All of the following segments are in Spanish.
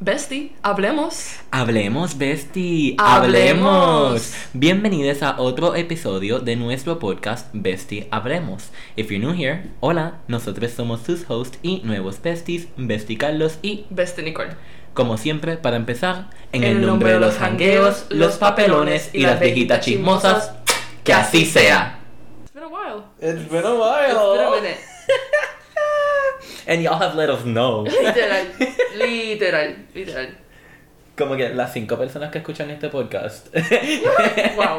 Bestie, hablemos. Hablemos, Bestie. Hablemos. Bienvenidos a otro episodio de nuestro podcast Bestie Hablemos. If you're new here, hola, nosotros somos sus hosts y nuevos besties, Bestie Carlos y, Bestie Nicole. como siempre, para empezar, en, el nombre de los jangueos, los papelones y las viejitas chismosas, que así sea. It's been a while. It's been a It's been a minute. And y'all have let us know. Literal, literal, literal. Como que las cinco personas que escuchan este podcast. Wow.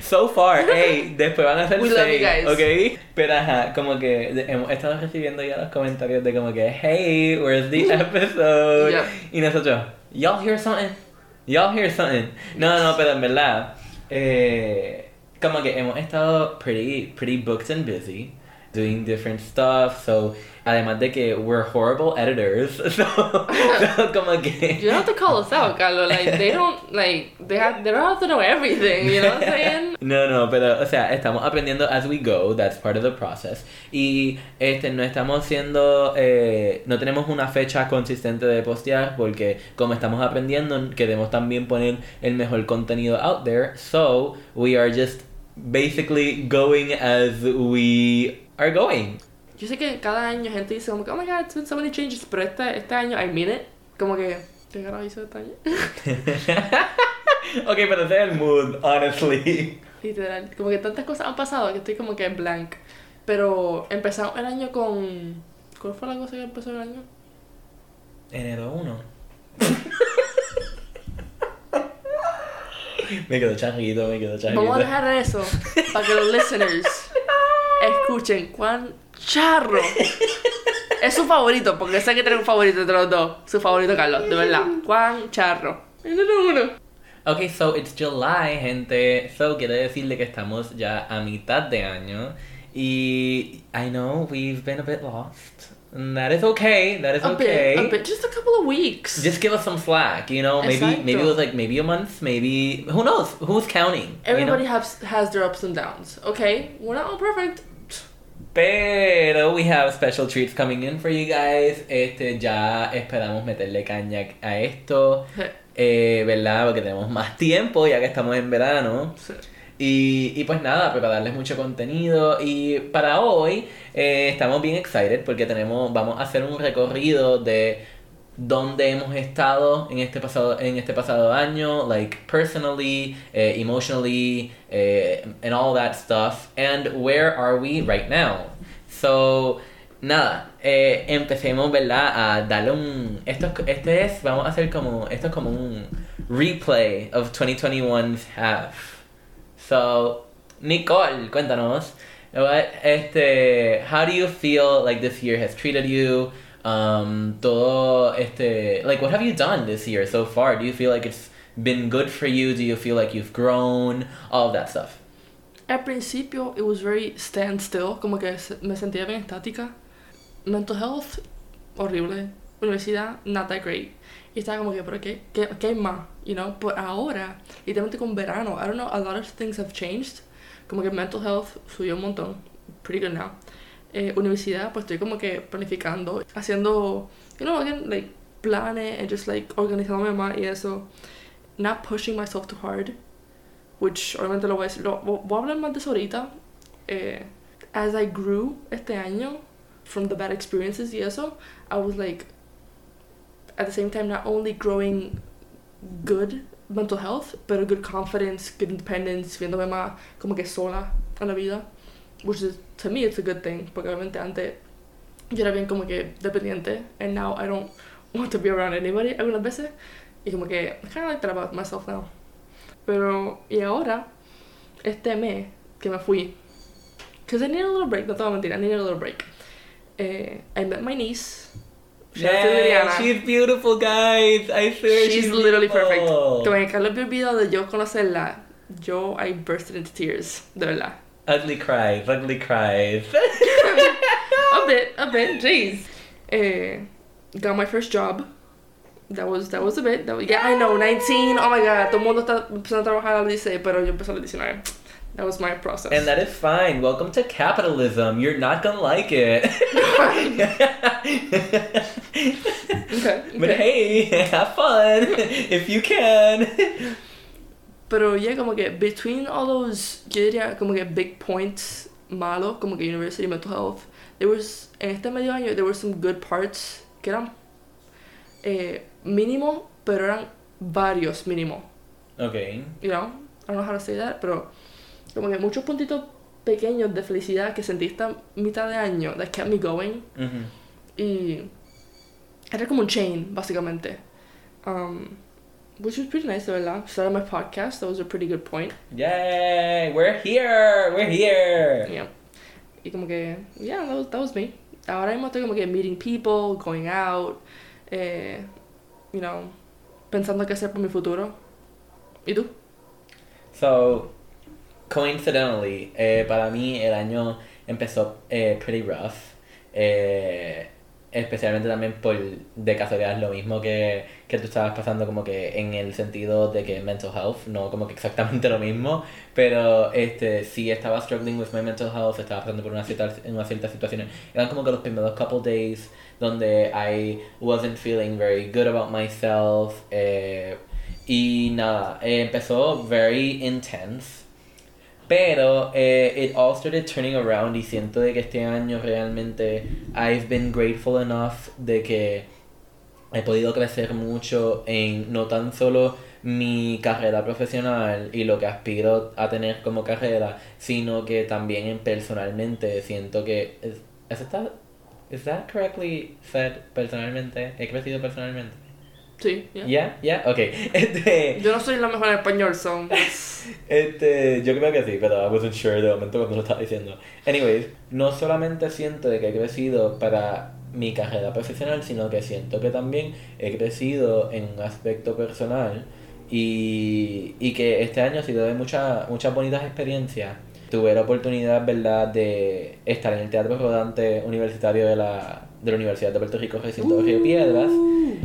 So far, hey, después van a ser We love you seis, guys. ¿ok? Pero ajá, como que hemos estado recibiendo ya los comentarios de como que, hey, where's the episode? Yep. Y nosotros, y'all hear something? Y'all hear something? No, no, pero en verdad, eh, como que hemos estado pretty, pretty booked and busy. Doing different stuff, so además de que we're horrible editors, so, so como que You don't have to call us out, Carlos. Like, they don't, like, they, have, they don't have to know everything, you know what I'm saying? No, no, pero, o sea, estamos aprendiendo as we go, that's part of the process. Y este, no estamos siendo, eh, no tenemos una fecha consistente de postear porque como estamos aprendiendo, queremos también poner el mejor contenido out there. So, we are just basically going as we are going. Yo sé que cada año gente dice como que, oh my god, it's been so many changes, pero este, este año, I mean it, como que, ¿qué carajo hizo este año? ok, pero ese es el mood, honestly. Literal, como que tantas cosas han pasado que estoy como que blank. Pero empezamos el año con... ¿Cuál fue la cosa que empezó el año? Enero 1. me quedo changuito, me quedo changuito. Vamos a dejar eso para que los listeners escuchen cuán charro es su favorito, porque sé que tiene un favorito entre los dos. Su favorito, Carlos, de verdad. Cuán charro. Enero uno. Ok, so it's July, gente. So quiere decirle que estamos ya a mitad de año. Y I know we've been a bit lost. And that is okay. That is A okay. bit, a bit, just a couple of weeks. Just give us some slack, you know. Maybe maybe it was Exacto. like maybe a month, maybe who knows? Who's counting? you know? Everybody has has their ups and downs. Okay, we're not all perfect. Pero we have special treats coming in for you guys. Este ya esperamos meterle caña a esto. Eh, ¿Verdad? Porque tenemos más tiempo ya que estamos en verano. Sí. Y, y pues nada, prepararles mucho contenido. Y para hoy eh, estamos bien excited porque tenemos, vamos a hacer un recorrido de dónde hemos estado en este pasado, en este pasado año, like personally, eh, emotionally, eh, and all that stuff. And where are we right now? So, nada, eh, empecemos, ¿verdad? A darle un... Esto, es- este es, vamos a hacer como, esto es como un replay of 2021's half. So, Nicole, cuéntanos. What, este, how do you feel like this year has treated you? Um, todo este, like what have you done this year so far? Do you feel like it's been good for you? Do you feel like you've grown? All of that stuff. Al principio, it was very standstill, como que me sentía bien estática. Mental health, horrible. Universidad, not that great. Y estaba como que, pero ¿qué, qué, qué más? You know? Pues ahora, literalmente con verano, I don't know, a lot of things have changed. Como que mental health subió un montón. Pretty good now. Eh, universidad, pues estoy como que planificando, haciendo, you know, again, like, planes and just like organizándome más y eso. Not pushing myself too hard. which obviamente lo voy a decir, lo- vo- voy a hablar más de eso ahorita. Eh, as I grew este año from the bad experiences y eso, I was like, at the same time, not only growing good mental health, pero good confidence, good independence, viéndome más como que sola en la vida, which is, to me, it's a good thing, porque obviamente antes yo era bien como que dependiente, and now I don't want to be around anybody algunas veces, y como que, I kind of like that about myself now. Pero, y ahora, este mes que me fui, because I need a little break, no te voy a mentir, I need a little break. Eh, I met my niece. Shout Liliana. she's beautiful, guys. I swear She's, she's, literally perfect. Como que Carlos vio el video de yo conocerla, yo, I bursted into tears, de verdad. Ugly cries, ugly cries. a bit, a bit, jeez. Eh, got my first job. That was, that was a bit. That was, yeah, I know, 19. Oh my god, todo el mundo está empezando a trabajar a los 16, pero yo empecé a los 19. That was my process. And that is fine. Welcome to capitalism. You're not gonna like it. okay, But hey, have fun if you can. Pero ya como que between all those, yo diría como que big points malos, como que university mental health, there was, en este medio año, there were some good parts que eran eh, mínimo, pero eran varios mínimo. Okay. You know, I don't know how to say that, pero como que muchos puntitos pequeños de felicidad que sentí esta mitad de año that kept me going. Mhm. Y era como un chain, básicamente. Um, which was pretty nice, de verdad. Started my podcast, that was a pretty good point. Yay! We're here. We're here. Yeah. Y como que, yeah, that was, that was me. Ahora mismo estoy como que meeting people, going out, eh, you know, pensando qué hacer por mi futuro. ¿Y tú? So, coincidentally, eh, para mí el año empezó eh, pretty rough. Eh, especialmente también por de casualidad lo mismo que, que tú estabas pasando como que en el sentido de que mental health, no como que exactamente lo mismo, pero este sí estaba struggling with my mental health, estaba pasando por una cierta, una cierta situaciones. Eran como que los primeros couple days donde I wasn't feeling very good about myself. eh, y nada, eh, empezó very intense. Pero eh, it all started turning around y siento de que este año realmente I've been grateful enough de que he podido crecer mucho en no tan solo mi carrera profesional y lo que aspiro a tener como carrera, sino que también en personalmente siento que es, ¿eso está is that correctly said personalmente? He crecido personalmente. Sí, yeah. Yeah, yeah, okay. Este, Yo no soy la mejor en español, so... este, yo creo que sí, pero I wasn't sure de momento cuando lo estaba diciendo. Anyways, no solamente siento de que he crecido para mi carrera profesional, sino que siento que también he crecido en un aspecto personal y, y que este año ha sido de mucha, muchas bonitas experiencias. Tuve la oportunidad, ¿verdad?, de estar en el Teatro Rodante Universitario de la, de la Universidad de Puerto Rico, recinto de Río Piedras.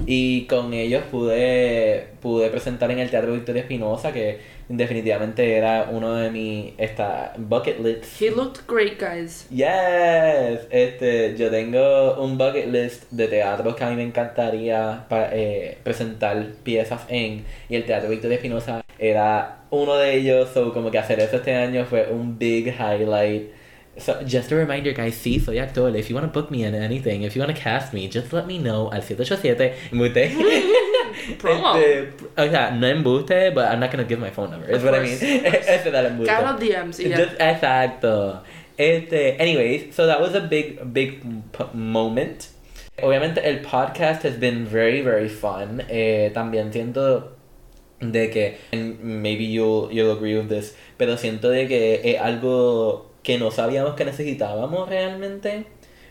Y con ellos pude, pude presentar en el Teatro Victoria Espinosa, que definitivamente era uno de mis esta, bucket lists. He looked great, guys. Yes, este, yo tengo un bucket list de teatros que a mí me encantaría pa- eh, presentar piezas en, y el Teatro Victoria Espinosa era uno de ellos, so como que hacer eso este año fue un big highlight. So, just a reminder, guys, sí, soy actor. If you want to book me in anything, if you want to cast me, just let me know al 787 embuste. Promo. Este, o sea, no embuste, but I'm not gonna give my phone number. Is Of what I mean. course. Ese da. Cae los DMs y ya. Just- exacto. Este, anyways, so that was a big, big moment. Obviamente el podcast has been very, very fun. Eh, también siento de que, and maybe you'll, you'll agree with this, pero siento de que es algo que no sabíamos que necesitábamos realmente,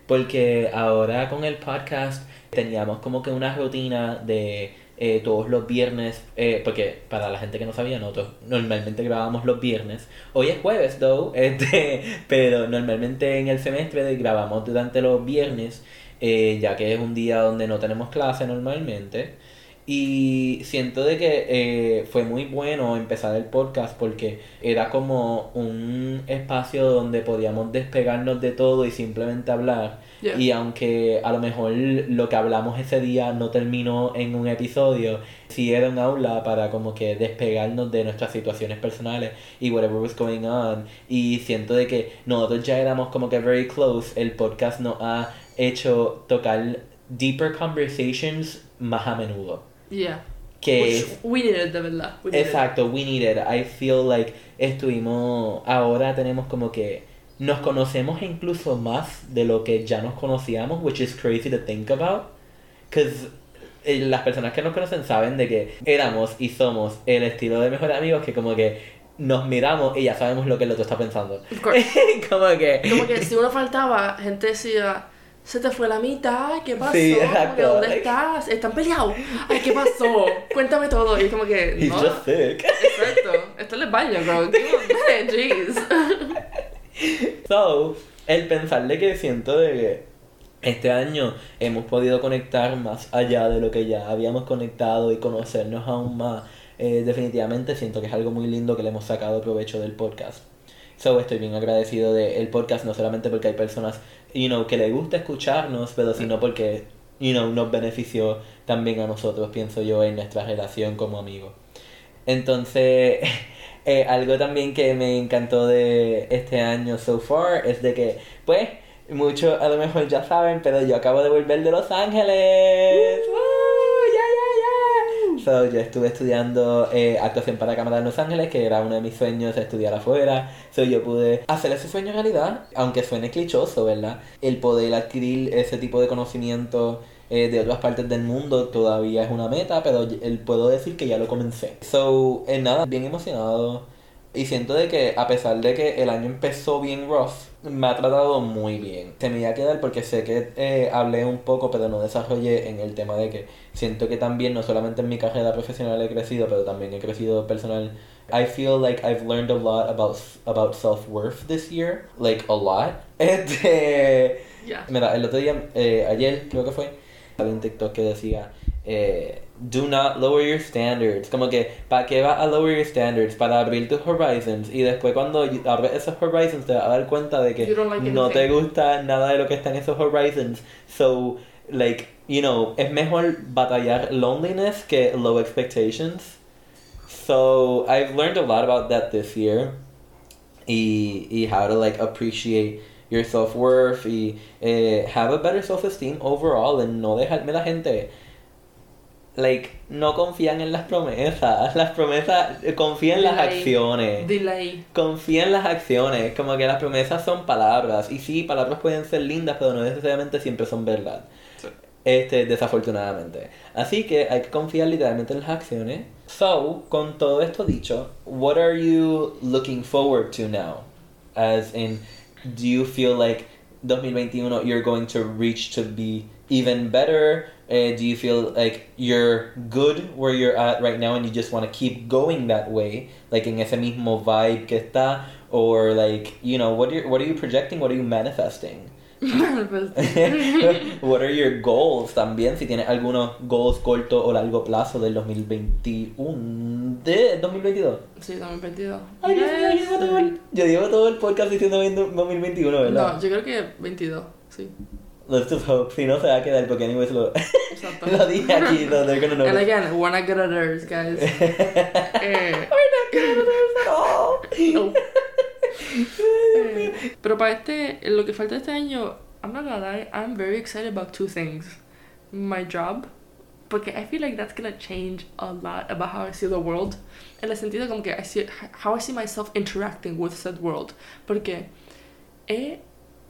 porque ahora con el podcast teníamos como que una rutina de eh, todos los viernes, eh, porque para la gente que no sabía, nosotros normalmente grabamos los viernes. Hoy es jueves, though, este, pero normalmente en el semestre grabamos durante los viernes, eh, ya que es un día donde no tenemos clase normalmente. Y siento de que eh, fue muy bueno empezar el podcast porque era como un espacio donde podíamos despegarnos de todo y simplemente hablar. Yeah. Y aunque a lo mejor lo que hablamos ese día no terminó en un episodio, sí era un aula para como que despegarnos de nuestras situaciones personales y whatever was going on. Y siento de que nosotros ya éramos como que very close. El podcast nos ha hecho tocar deeper conversations más a menudo. Yeah. Que Which we needed, de verdad. We needed. Exacto, we needed. I feel like estuvimos, ahora tenemos como que nos conocemos incluso más de lo que ya nos conocíamos, which is crazy to think about. Because las personas que nos conocen saben de que éramos y somos el estilo de mejores amigos que como que nos miramos y ya sabemos lo que el otro está pensando. Of course. como que... Como que si uno faltaba, gente decía, se te fue la mitad, ¿qué pasó? Sí, exacto. ¿Dónde estás? ¿Están peleados? Ay, ¿qué pasó? Cuéntame todo. Y es como que, He's no, just sick. exacto. Esto es el baño, bro. Jeez. So, el pensarle que siento de que este año hemos podido conectar más allá de lo que ya habíamos conectado y conocernos aún más, eh, definitivamente siento que es algo muy lindo que le hemos sacado provecho del podcast. So estoy bien agradecido del podcast, no solamente porque hay personas, you know, que les gusta escucharnos, pero sino porque, you know, nos benefició también a nosotros, pienso yo, en nuestra relación como amigos. Entonces, eh, algo también que me encantó de este año so far es de que, pues, muchos a lo mejor ya saben, pero yo acabo de volver de Los Ángeles. So, yo estuve estudiando eh, actuación para cámara en Los Ángeles, que era uno de mis sueños estudiar afuera. So, yo pude hacer ese sueño realidad, aunque suene clichoso, ¿verdad? El poder adquirir ese tipo de conocimiento eh, de otras partes del mundo todavía es una meta, pero puedo decir que ya lo comencé. So, en nada, bien emocionado. Y siento de que a pesar de que el año empezó bien rough, me ha tratado muy bien. Se me iba a quedar porque sé que eh, hablé un poco, pero no desarrollé en el tema de que siento que también no solamente en mi carrera profesional he crecido, pero también he crecido personal. I feel like I've learned a lot about, about self-worth this year. Like, a lot. Este... Yeah. Mira, el otro día, eh, ayer creo que fue, había un TikTok que decía, eh, do not lower your standards. Como que, ¿para qué vas a lower your standards? Para abrir tus horizons. Y después cuando abres esos horizons te vas a dar cuenta de que like no te gusta nada de lo que está en esos horizons. So, like, you know, es mejor batallar loneliness que low expectations. So, I've learned a lot about that this year. Y, y how to, like, appreciate your self-worth y eh, have a better self-esteem overall and no dejarme la gente like no confían en las promesas. Las promesas eh, confían en las acciones. Delay. confía en las acciones. Como que las promesas son palabras. Y sí palabras pueden ser lindas pero no necesariamente siempre son verdad. Sí. este desafortunadamente. Así que hay que confiar literalmente en las acciones. So con todo esto dicho what are you looking forward to now as in do you feel like 2021 you're going to reach to be even better uh, do you feel like you're good where you're at right now and you just want to keep going that way? Like in ese mismo vibe que está? Or like you know what are you, what are you projecting? What are you manifesting? What are your goals también? Si tienes algunos goals corto o largo plazo del 2021 de 2022 Sí, 2022. Ay, mío, yo llevo todo el- yo llevo todo el podcast diciendo 2021 ¿verdad? No, yo creo que 22, sí. Let's just hope. Si no se va a quedar porque anyways lo, Exacto. lo dije aquí, so they're gonna know. And again, we're not good at ours, guys. Eh, We're not good at ours at all. No. eh, pero para este, lo que falta este año, I'm not gonna lie, I'm very excited about two things. My job, porque I feel like that's gonna change a lot about how I see the world. En el sentido como que I see, how I see myself interacting with said world. Porque he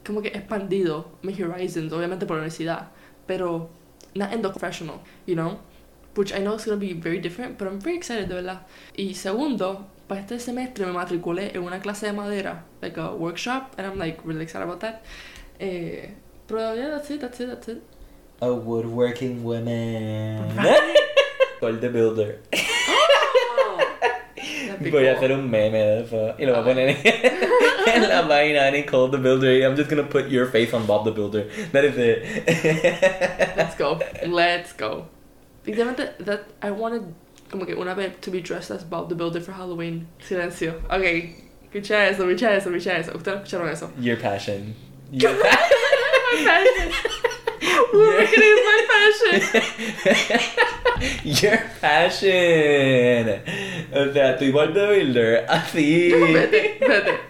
como que expandido mis horizons, obviamente por la universidad, pero not in the professional, you know? Which I know is going to be very different, but I'm very excited, de verdad. Y segundo, para este semestre me matriculé en una clase de madera, like a workshop, and I'm like really excited about that. Eh, pero yeah, that's it, that's it, that's it. A woodworking woman. Called the builder. Voy a hacer un meme de y lo voy a poner en la página de Nicole the Builder I'm just gonna put your face on Bob the Builder. That is it. Let's go. Let's go. Literalmente, that I wanted como que una vez to be dressed as Bob the Builder for Halloween. Silencio. Ok. Escucha eso, escucha eso, escucha eso. Ustedes escucharon eso. Your passion. Your passion. Woodworking is my passion. Your passion. O sea, tú igual de builder. Así. Vete, vete.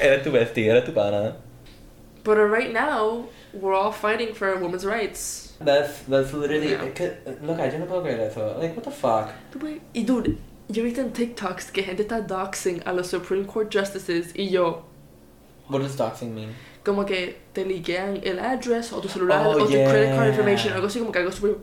Eres tu bestia, eres tu pana. But uh, right now, we're all fighting for women's rights. That's, that's literally. Yeah. could- Look, yo no puedo creer eso. Like, what the fuck? Dude, Y yo visto en TikToks que gente está doxing a los Supreme Court Justices y yo, What does doxing mean? Como que te liquean el address o tu celular Oh, o tu credit card information, algo así como que algo súper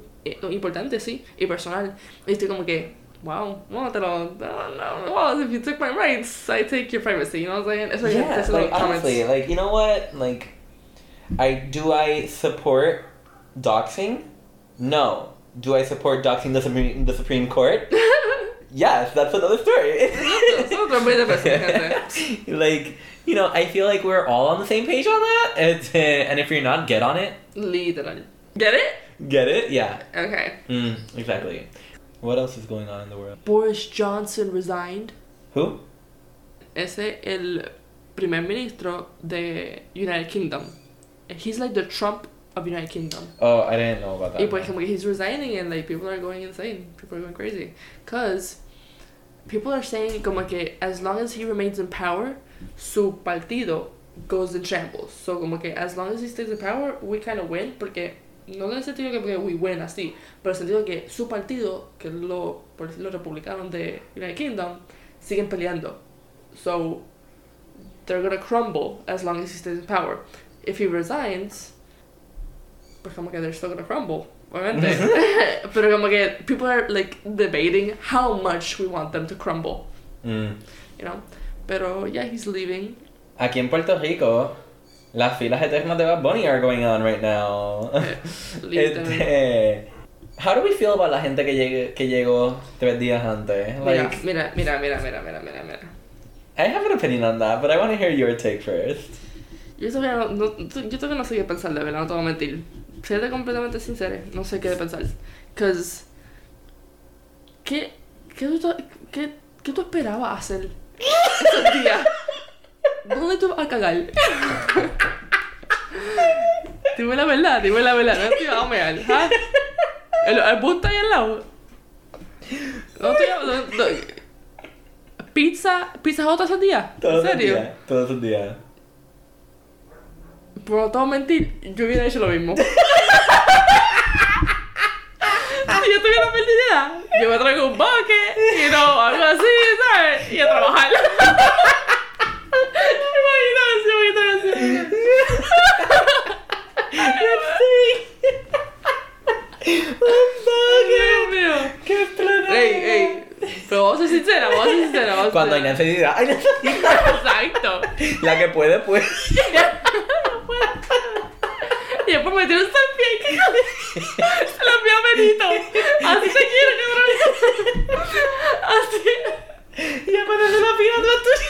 importante, sí, y personal. Y estoy como que, wow, no te lo, no, no, well, if you took my rights, I take your privacy, you know what I'm saying? Ya Yeah, like comments. honestly, like you know what? Like, I do I support doxing? No. Do I support doxing the Supreme the Supreme Court? yes, that's another story. Eso es otro 20 pesos, gente. like you know, I feel like we're all on the same page on that. It's, uh, and if you're not, get on it. Literal. Get it? Get it? Yeah. Okay. Mm, exactly. What else is going on in the world? Boris Johnson resigned. Who? ese el primer ministro de United Kingdom. He's like the Trump of United Kingdom. Oh, I didn't know about that. Y pues como he's resigning and like people are going insane. People are going crazy. Cause people are saying como que as long as he remains in power, su partido goes in shambles. So como que as long as he stays in power, we kind of win porque no en el sentido que we win así, pero en el sentido que su partido, que lo, por decirlo, republicanos de United Kingdom, siguen peleando. So they're gonna crumble as long as he stays in power. If he resigns, pues como que they're still gonna crumble. Obviamente. Pero como que people are like debating how much we want them to crumble, Mm. you know? Pero yeah, he's leaving. Aquí en Puerto Rico, las filas eternas de Bad Bunny are going on right now. Este, how do we feel about la gente que, llegue, que llegó tres días antes? Mira, Like, mira, mira, mira, mira, mira, mira, mira. I have an opinion on that, but I want to hear your take first. Yo todavía no, no- yo todavía no sé qué pensar, de verdad, no te voy a mentir. Siendo completamente sincera, no sé qué pensar. Cause, ¿qué, qué, tú, qué, ¿qué tú esperabas hacer esos días? ¿Dónde tú vas a cagar? Dime la verdad, dime la verdad, no te vas a mear, ¿ah? El, el bus está ahí al lado. No te no, no. Pizza, pizza hot esos días, Todos ¿en los serio? días. Todos los días. Por a mentir, yo hubiera hecho lo mismo. si yo tuviera perdida, yo me traigo un bucket, y no, algo así, ¿sabes? Y a trabajar. Imagínate, imagínate. Dios mío. ¡Qué explanada! Ey, ey. Pero vamos a ser sinceras, vamos a ser sinceras. Cuando hay necesidad, hay necesidad. Exacto. La que puede, pues. Y después me tiró un selfie. Se lo envió a Benito. Así te quiero, cabrón. Así. Y aparece la fila de tuya.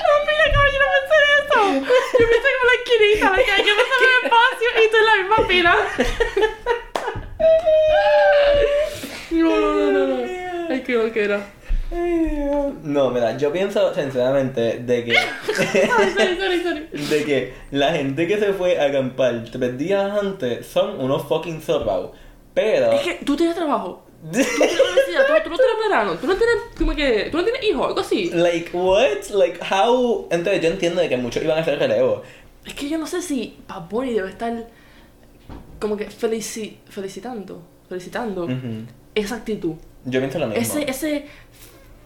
No, mira, cabrón, yo no pensé en eso. Yo pensé como la esquinita, la que hay que pasar el espacio y tú en la misma fila. No, no, no, no. no. Ay, qué loquera. No, mira, yo pienso sinceramente de que. Ay, sorry, sorry, sorry. De que la gente que se fue a acampar tres días antes son unos fucking sorbaos. Pero. Es que tú tienes trabajo. Tú tú, tú no tienes verano, tú no tienes, como que, tú no tienes hijos, algo así. Like, what? Like, how? Entonces yo entiendo de que muchos iban a hacer relevo. Es que yo no sé si Bad Bunny debe estar como que felici felicitando, felicitando Ujú. esa actitud. Yo pienso lo mismo. Ese, ese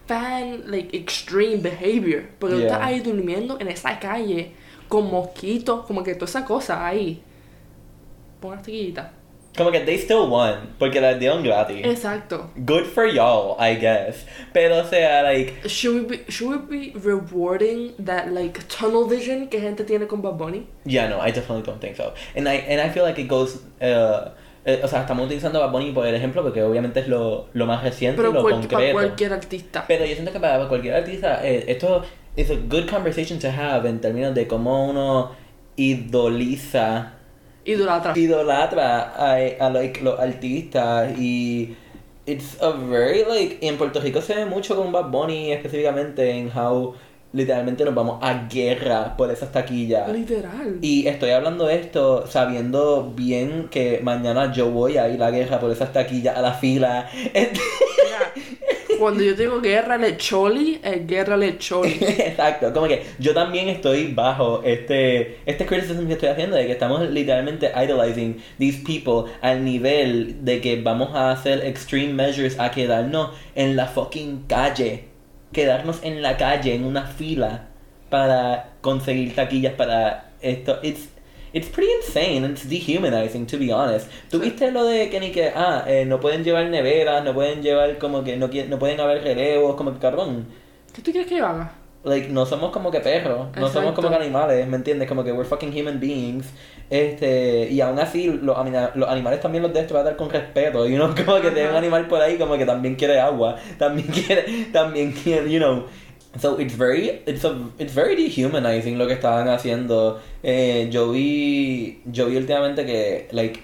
fan, like, extreme behavior. Porque tú Yeah. estás ahí durmiendo en esa calle con mosquitos, como que toda esa cosa ahí. Pon una taquillita. Como que they still won, porque la dieron gratis. Exacto. Good for y'all, I guess. Pero, o sea, like, Should we, be, should we be rewarding that, like, tunnel vision que gente tiene con Bad Bunny? yeah, no, I definitely don't think so. And I, and I feel like it goes, uh, eh, o sea, estamos utilizando a Bad Bunny por el ejemplo, porque obviamente es lo, lo más reciente, Pero lo cual- concreto. para cualquier artista. Pero yo siento que para cualquier artista, eh, esto es a good conversation to have en términos de cómo uno idoliza, Idolatra. idolatra a, a like, los artistas y it's a very like en Puerto Rico se ve mucho con Bad Bunny específicamente en how literalmente nos vamos a guerra por esas taquillas. Literal. Y estoy hablando de esto sabiendo bien que mañana yo voy a ir a guerra por esas taquillas a la fila. Cuando yo digo guerra lecholi, es guerra lecholi. Exacto, como que yo también estoy bajo este este criticism que estoy haciendo de que estamos literalmente idolizing these people al nivel de que vamos a hacer extreme measures a quedarnos en la fucking calle, quedarnos en la calle en una fila para conseguir taquillas para esto. It's It's pretty insane, it's dehumanizing, to be honest. ¿Tú Sí. viste lo de que ni que, ah, eh, no pueden llevar neveras, no pueden llevar como que, no, no pueden haber relevos, como que cabrón? ¿Qué tú quieres que yo haga? Like, no somos como que perros, no somos como que animales, ¿me entiendes? Como que we're fucking human beings. Este, y aún así, los, anima- los animales también los debes tratar con respeto. Y uno como que tiene un animal por ahí como que también quiere agua, también quiere, también quiere, you know. So it's very, it's a, it's very dehumanizing lo que estaban haciendo. Eh, yo vi, yo vi últimamente que, like,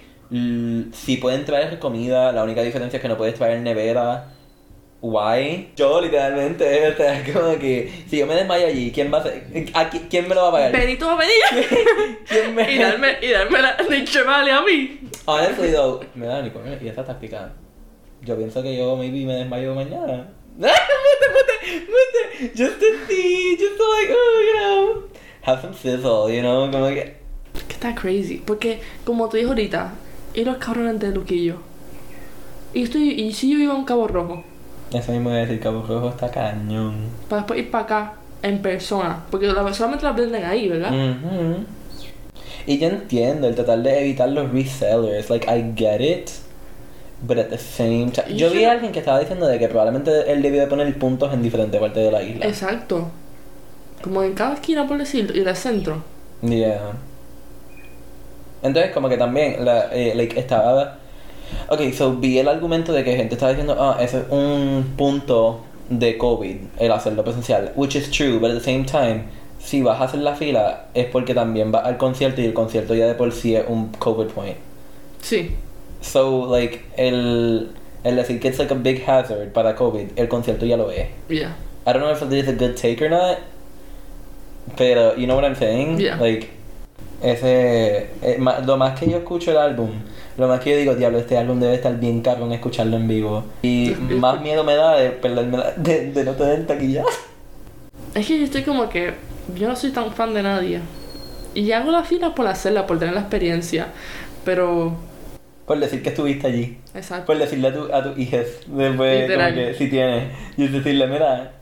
si pueden traer comida, la única diferencia es que no puedes traer nevera. Why? Yo literalmente, o sea, como que si yo me desmayo allí, ¿quién va a hacer? ¿A qui- ¿Quién me lo va a pagar? Benito va a venir ¿Quién me y darme, y darme la Nature Valley a mí. Honestly though, me da ni comer y esta táctica. Yo pienso que yo maybe me desmayo mañana. Just to see, just to like, oh, you know, have some sizzle, you know, como que. Que está crazy. Porque, como te dije ahorita, y los cabrones de Luquillo. Y estoy, y si yo iba a un Cabo Rojo, Eso mismo a decir, Cabo Rojo está cañón. para después ir para acá en persona. Porque la, solamente la venden ahí, ¿verdad? Ujú. Y yo entiendo el tratar de evitar los resellers, like I get it, but at the same time, yo vi a alguien que estaba diciendo de que probablemente él debió de poner puntos en diferentes partes de la isla. Exacto. Como en cada esquina, por decirlo, y del centro. Yeah. Entonces, como que también, la, eh, like, estaba... Ok, so vi el argumento de que gente estaba diciendo, ah, ese es un punto de COVID, el hacerlo presencial, which is true, but at the same time, si vas a hacer la fila, es porque también vas al concierto y el concierto ya de por sí es un COVID point. Sí. So, like, el, el decir que es like a big hazard para COVID, el concierto ya lo es. Yeah. I don't know if it is a good take or not, pero you know what I'm saying? Yeah. Like, ese, eh, ma- lo más que yo escucho el álbum, lo más que yo digo, diablo, este álbum debe estar bien cabrón escucharlo en vivo. Y más miedo me da de perderme la- de, de no tener taquilla. Es que yo estoy como que. Yo no soy tan fan de nadie. Y hago la fila por hacerla, por tener la experiencia. Pero. Por decir que estuviste allí. Exacto. Por decirle a tu, a tu después, como que si tienes, y decirle, mira,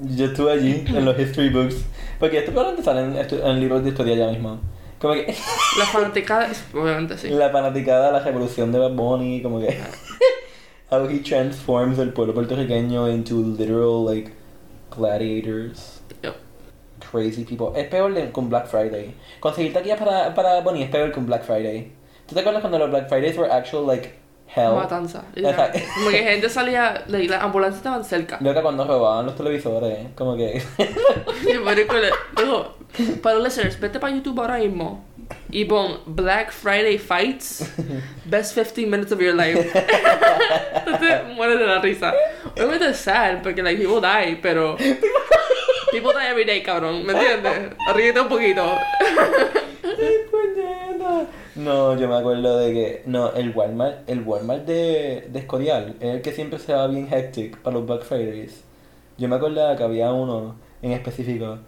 yo estuve allí en los history books. Porque esto probablemente sale en, en libros de historia ya mismo. Como que La fanaticada. Obviamente sí. la fanaticada, la revolución de Bad Bunny, como que how he transforms el pueblo puertorriqueño into literal like gladiators, Yep. crazy people. Es peor con Black Friday. Conseguir taquillas para para Bunny es peor que un Black Friday. ¿Tú te acuerdas cuando los Black Fridays were actual like hell? Matanza. Exacto. Como que gente salía. like, las ambulancias estaban cerca. Loca cuando robaban los televisores, como que para los listeners, vete para YouTube ahora mismo y pon Black Friday Fights, best 15 minutes of your life. Te mueres de la risa. Obviamente es sad, porque like, people die, pero... People die every day, cabrón, ¿me entiendes? Ríete un poquito. No, yo me acuerdo de que. No, el Walmart, el Walmart de, de Escorial es el que siempre se va bien hectic para los Black Fridays. Yo me acuerdo que había uno en específico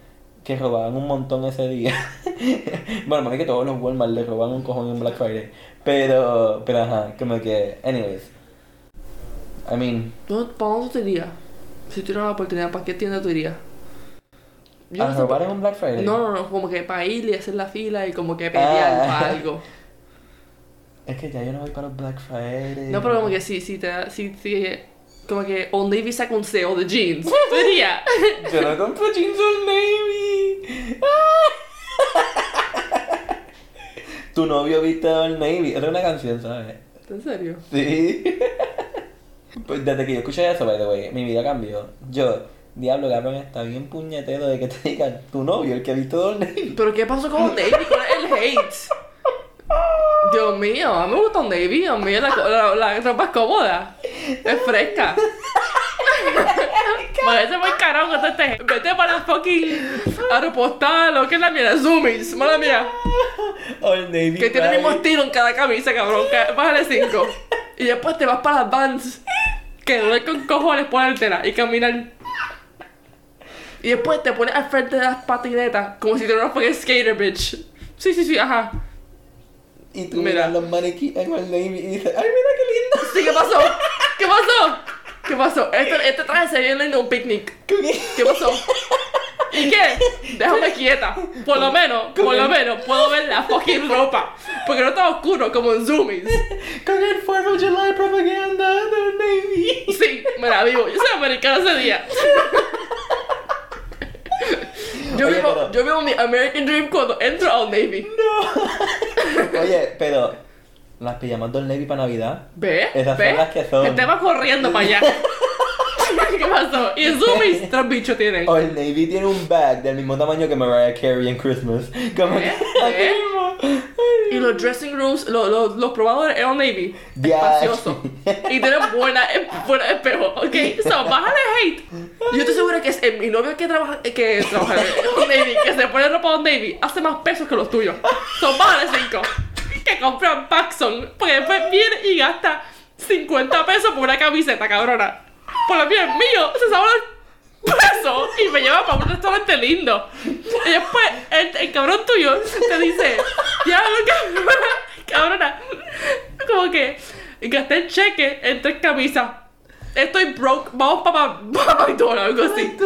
que robaban un montón ese día. bueno, mami que todos los Walmart le roban un cojón en Black Friday. Pero, pero ajá, como que. Anyways. I mean, ¿Dónde- ¿Para dónde tú irías? Si tuvieras la oportunidad, ¿para qué tienda tú irías? Yo ¿a no robar en un Black Friday? No, no, no, como que para ir y hacer la fila y como que pedir Ah. algo. Es que ya yo no voy para los Black Friday. No, pero como que sí, sí te da, sí, sí, como que Old Navy saca un sale de jeans. Tú dirías. Yo no compro jeans Old Navy. tu novio viste Old Navy. Era una canción, ¿sabes? ¿En serio? Sí. Pues desde que yo escuché eso, by the way, mi vida cambió. Yo, diablo, cabrón, está bien puñetero de que te digan tu novio, el que ha visto Old Navy. ¿Pero qué pasó con Old Navy? ¿Cuál es el hate? Dios mío, a mí me gusta Old Navy. Dios mío, la, la, la ropa es cómoda. Es fresca. Parece muy caro que te estés. Vete para el fucking aeropostal o qué es la mía, Zoomies, mala mía. Old Navy. Que tiene el mismo estilo en cada camisa, cabrón. que- Bájale cinco. Y después te vas para las Vans. Que duele con cojones ponértela y caminar. Y después te pones al frente de las patinetas como si tuvieras una fucking skater, bitch. Sí, sí, sí, ajá. Y tú Mira. miras los maniquíes en Old Navy y dices, ay, mira qué lindo. Sí, ¿qué pasó? ¿Qué pasó? ¿Qué pasó? Este, este traje se viene en un picnic. ¿Qué pasó? ¿Y qué? Déjame quieta. Por lo menos, por lo menos, puedo ver la fucking ropa. Porque no está oscuro como en Zoomies. Con el 4 de July propaganda de Old Navy. Sí, me la vivo. Yo soy americana ese día. Yo, Oye, vivo, pero- yo vivo mi American Dream cuando entro a Old Navy. Oye, pero las pijamas de Old Navy para Navidad. ¿Ve? Esas ¿Ve? son las que son. Gente va corriendo para allá. ¿Qué pasó? Y Zoomies, tres bichos tienen. Old Navy tiene un bag del mismo tamaño que Mariah Carey en Christmas. Como ¿Eh? ¿Eh? Y los dressing rooms, lo- lo- los probadores eran Navy. Espacioso. Y tienen buena, eh, buena espejo, ¿ok? So, bájale hate. Yo estoy segura que es eh, mi novio que trabaja, que trabaja en Navy, que se pone ropa de Navy, hace más pesos que los tuyos. So, bájale 5. Que compran Paxson, porque después viene y gasta 50 pesos por una camiseta, cabrona. Por lo mío, mío, se sabe los pesos y me lleva para un restaurante lindo. Y después, el, el cabrón tuyo te dice, ya, cabrona, cabrona, como que gasté el cheque en tres camisas. Estoy broke, vamos para pa, McDonald's, algo así.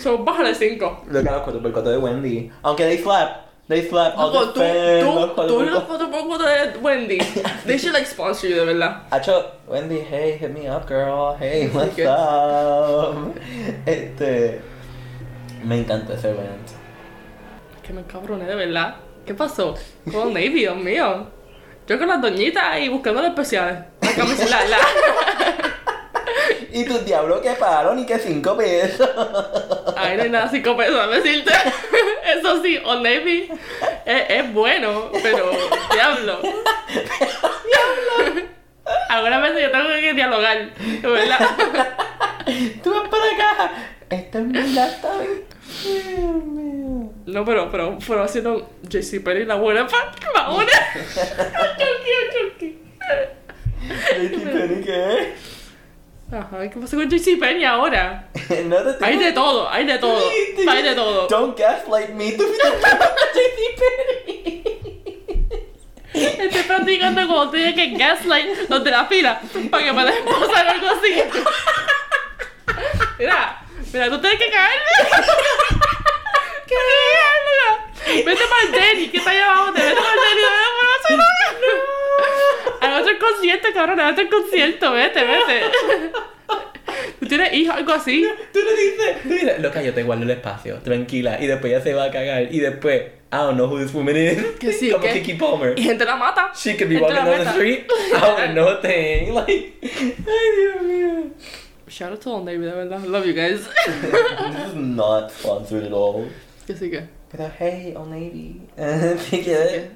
So, bájale 5. Lo que los 4x4 de Wendy. Aunque they slap. They slap all the tú, tú, tú y los 4x4. 4x4 de Wendy. They should like sponsor you, de verdad. Hacho, Wendy, hey, hit me up, girl. Hey, what's ¿Qué? up? Este. Me encanta ese evento. Que me cabroné, de verdad. ¿Qué pasó? Con Navy, Dios mío. Yo con las doñitas ahí buscando los especiales. La camisa, la. Y tus diablos que pagaron y que 5 pesos. Ahí no hay nada cinco pesos, a decirte. Eso sí, On Navy es, es bueno, pero diablo. Diablo. Algunas veces yo tengo que dialogar, verdad. Tú vas para acá. Esto está bien. Dios mío. No, pero, pero, pero haciendo JCPenney la buena parte, la buena. Chunky, chunky. Katy Perry, ¿qué? Ajá, ¿qué pasa con JCPenney ahora? No te Hay de todo, hay de todo, hay de todo. Don't gaslight me. Tú Perry. Estoy practicando como tiene que gaslight los de la fila para que me dejen pasar algo así. Mira, mira, tú tienes que caerme. ¿Qué caerme? Vete para el Denny, que está allá abajo. Te vete para el Denny, vete para el Hay otro concierto, cabrón, hay otro concierto. Vete, vete. ¿Tú tienes hijos algo así? Tú le dices, tú dices, loca, yo te guardo el espacio, tranquila. Y después ya se va a cagar. Y después, I don't know who this woman is. Que sí, Como que- Kiki Palmer. Y gente la mata. She could be Gente walking down the street. I wouldn't know a thing. Like, ay, Dios mío. Shout out to Old Navy, de verdad. Love you guys. This is not sponsored at all. que sí que. Pero hey, Old Navy. Si quieres.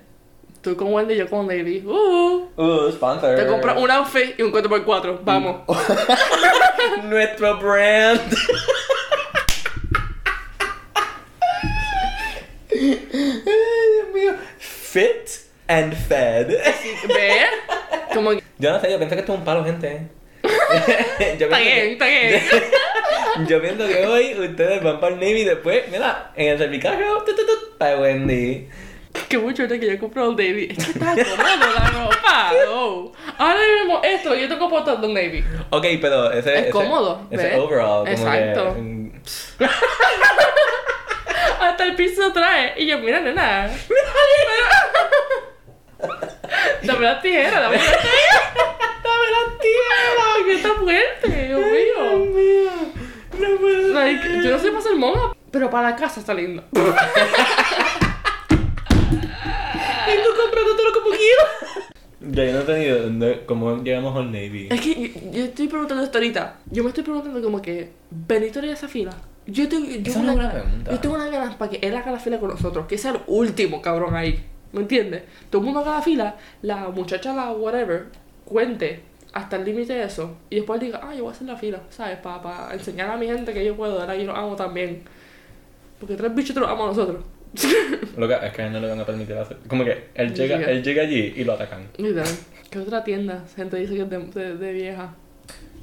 Tú con Wendy, yo con Navy. Uh. Uh, sponsor. Te compras un outfit y un 4x4. Vamos. Nuestro brand. Ay, Dios mío. Fit and fed. ¿Ves? Como Yo no sé, yo pienso que esto es un palo, gente. yo, Está bien, que, está bien. yo pienso que hoy ustedes van para el Navy y después, mira, en el tu, para Wendy. Que mucho que yo compré Old Navy. Es que está cómodo la ropa. No. Ahora mismo esto, yo tengo puesto Old Navy. Ok, pero ese Es ese- cómodo, Ese ¿ves? overall, Exacto. que. Hasta el piso trae. Y yo, mira, nena. Dame las tijeras, dame las tijeras. Dame las tijeras. Que está fuerte, Dios mío. mío. No puedo. Like, yo no sé hacer moda, pero para la casa está lindo. Vengo comprándotelo como quiero. Ya yo no he tenido dónde- cómo llegamos al Navy. Es que yo, yo estoy preguntando esto ahorita. Yo me estoy preguntando como que, ¿Benito haría esa fila? Yo tengo, yo Esa tengo es una pregunta. Yo tengo una ganas para que él haga la fila con nosotros, que sea el último cabrón ahí. ¿Me entiendes? Todo el mundo haga la fila, la muchacha, la whatever, cuente hasta el límite de eso. Y después diga, ah, yo voy a hacer la fila, ¿sabes? Para enseñar a mi gente que yo puedo, ahora yo los amo también. Porque tres bichos te los amo a nosotros. Lo que es que a él no le van a permitir hacer. Como que él llega, él llega allí y lo atacan. Literal. ¿Qué otra tienda? Gente dice que es de, de- de vieja.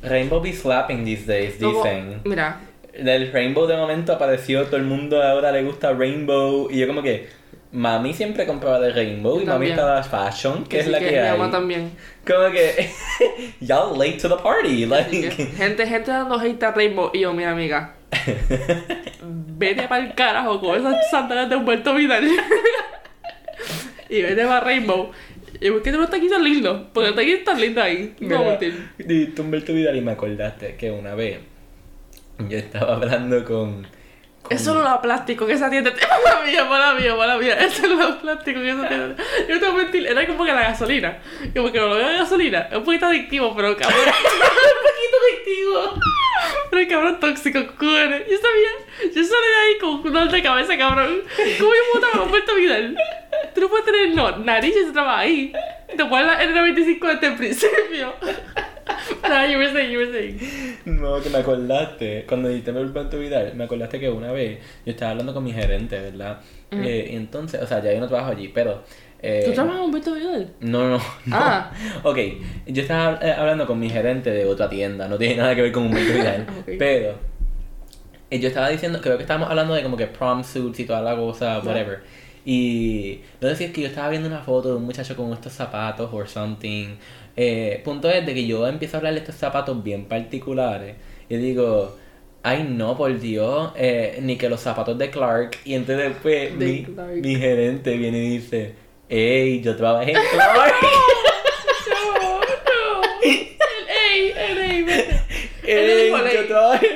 Rainbow be slapping these days, dicen. Mira, Del Rainbow de momento apareció, todo el mundo ahora le gusta Rainbow. Y yo como que, mami siempre compraba de Rainbow y Yo mami también. estaba fashion, que es sí la que, mi hay. mamá también. Como que, y'all late to the party. Así que, Like, gente, gente dando hate a Rainbow. Y yo, mira, amiga, vete para el carajo con esas sandalias de Humberto Vidal. y vete para Rainbow. Y por qué no está aquí tan lindo? Porque está aquí tan lindo ahí. No Humberto Vidal y me acordaste que una vez yo estaba hablando con... Es la plástico que esa tienda. Mala mía, mala mía, mala mía. Es la plástico que esa tienda. Yo no te voy mentir, era como que la gasolina. Como que lo veo de gasolina. Es un poquito adictivo, pero cabrón. un poquito adictivo. Pero cabrón tóxico, cojones. Yo sabía. Yo salí de ahí con un dolor de cabeza, cabrón. ¿Cómo yo puedo tomar Humberto Vidal? Tú no puedes tener no, se trabaja ahí. Te pones la N95 desde el principio. No, you were saying, you were saying. No, que me acordaste, cuando dijiste el Banto Vidal, me acordaste que una vez yo estaba hablando con mi gerente, ¿verdad? Eh, y entonces, o sea, ya yo no trabajo allí, pero... eh, ¿Tú trabajas en Humberto Vidal? No, no, no. Ah. Ok, yo estaba eh, hablando con mi gerente de otra tienda, no tiene nada que ver con Humberto Vidal, Ok. pero eh, yo estaba diciendo, creo que estábamos hablando de como que prom suits y toda la cosa, whatever. Y no sé si es que yo estaba viendo una foto de un muchacho con estos zapatos or something. Eh, punto es de que yo empiezo a hablar de estos zapatos bien particulares y digo, ay no, por Dios, eh, ni que los zapatos de Clark. Y entonces después De mi, Clark. mi gerente viene y dice, hey, yo trabajé en Clark. No, no. El ey, el. Ey, dijo, yo trabajé.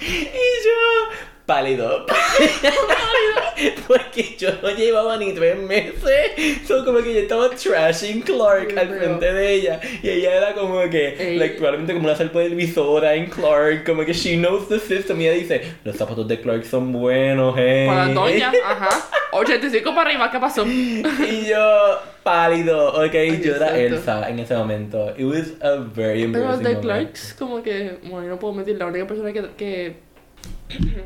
y yo, pálido. Porque yo no llevaba ni tres meses. So, como que yo estaba trashing Clark al mío. frente de ella. Y ella era como que, Ey. like, probablemente como una televisora en Clark. Como que she knows the system. Y ella dice, los zapatos de Clark son buenos, hey. Para doña, ajá. 85 para arriba, ¿qué pasó? Y yo, pálido. Ok, yo era. Elsa en ese momento. It was a very Pero embarrassing de moment. Clarks, como que, bueno, yo no puedo mentir, la única persona que. que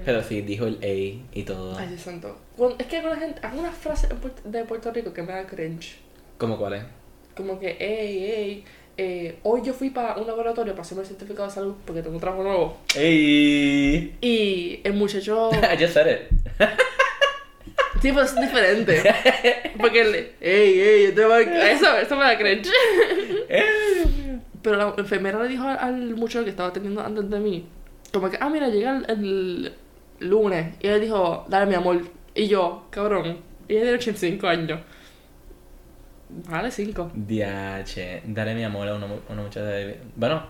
Pero sí, dijo el A y todo. ay, Dios santo. Cuando- es que alguna gente, algunas frases de Puerto Rico que me da cringe. ¿Cómo cuál es? Como que, hey, hey, eh, hoy yo fui para un laboratorio para hacerme el certificado de salud porque tengo un trabajo nuevo. Ey. Y el muchacho. I just said it. Sí, pero es diferente. Porque el. Ey, ey, yo te voy a- Eso, eso me da cringe. Pero la enfermera le dijo al, al muchacho que estaba atendiendo antes de mí, como que, ah, mira, llega el, el lunes. Y él dijo, dale mi amor. Y yo, cabrón. Y ella tiene 85 años. Vale, 5. Diache, dale mi amor a una, una muchacha de... Bueno,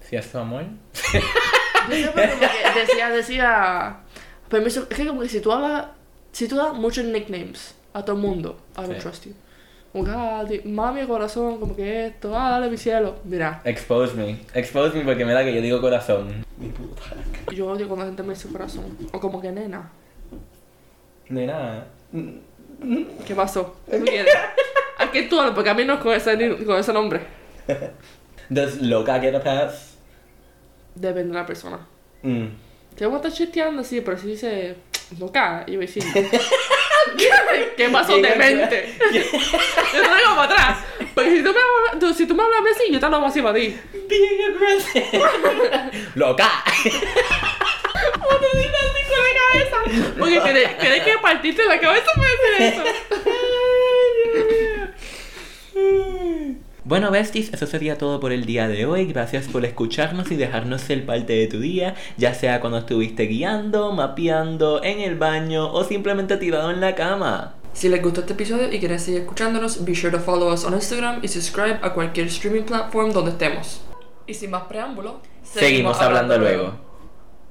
si es tu amor. Yo siempre como que decía, decía. Permiso, es que como que si tú hablas. Si tú das muchos nicknames a todo el mundo, I don't Sí. trust you. Como que, ah, mami, corazón, como que esto, ah, dale mi cielo. Mira, Expose me. Expose me porque me da que yo digo corazón. Yo odio cuando la gente me dice corazón. O como que nena. Nena. ¿Qué pasó? ¿Qué quieres? ¿A qué tú? Porque a mí no con ese, con ese nombre. Does loca get a pass? Depende de la persona. Mm. Si vamos a estar chisteando, sí, pero si dice loca, yo voy a decir. ¿Qué pasó ¿Quién de mente? yo te digo para atrás. Porque si tú me, hablas- tú- si tú me hablas así, yo te hablo así para ti. Being aggressive. loca. ¿Cómo te dices así con la cabeza? Porque tienes, que partirte la cabeza para decir eso. Bueno, besties, eso sería todo por el día de hoy. Gracias por escucharnos y dejarnos ser parte de tu día, ya sea cuando estuviste guiando, mapeando, en el baño o simplemente tirado en la cama. Si les gustó este episodio y quieren seguir escuchándonos, be sure to follow us on Instagram y subscribe a cualquier streaming platform donde estemos. Y sin más preámbulo, Seguimos hablando luego.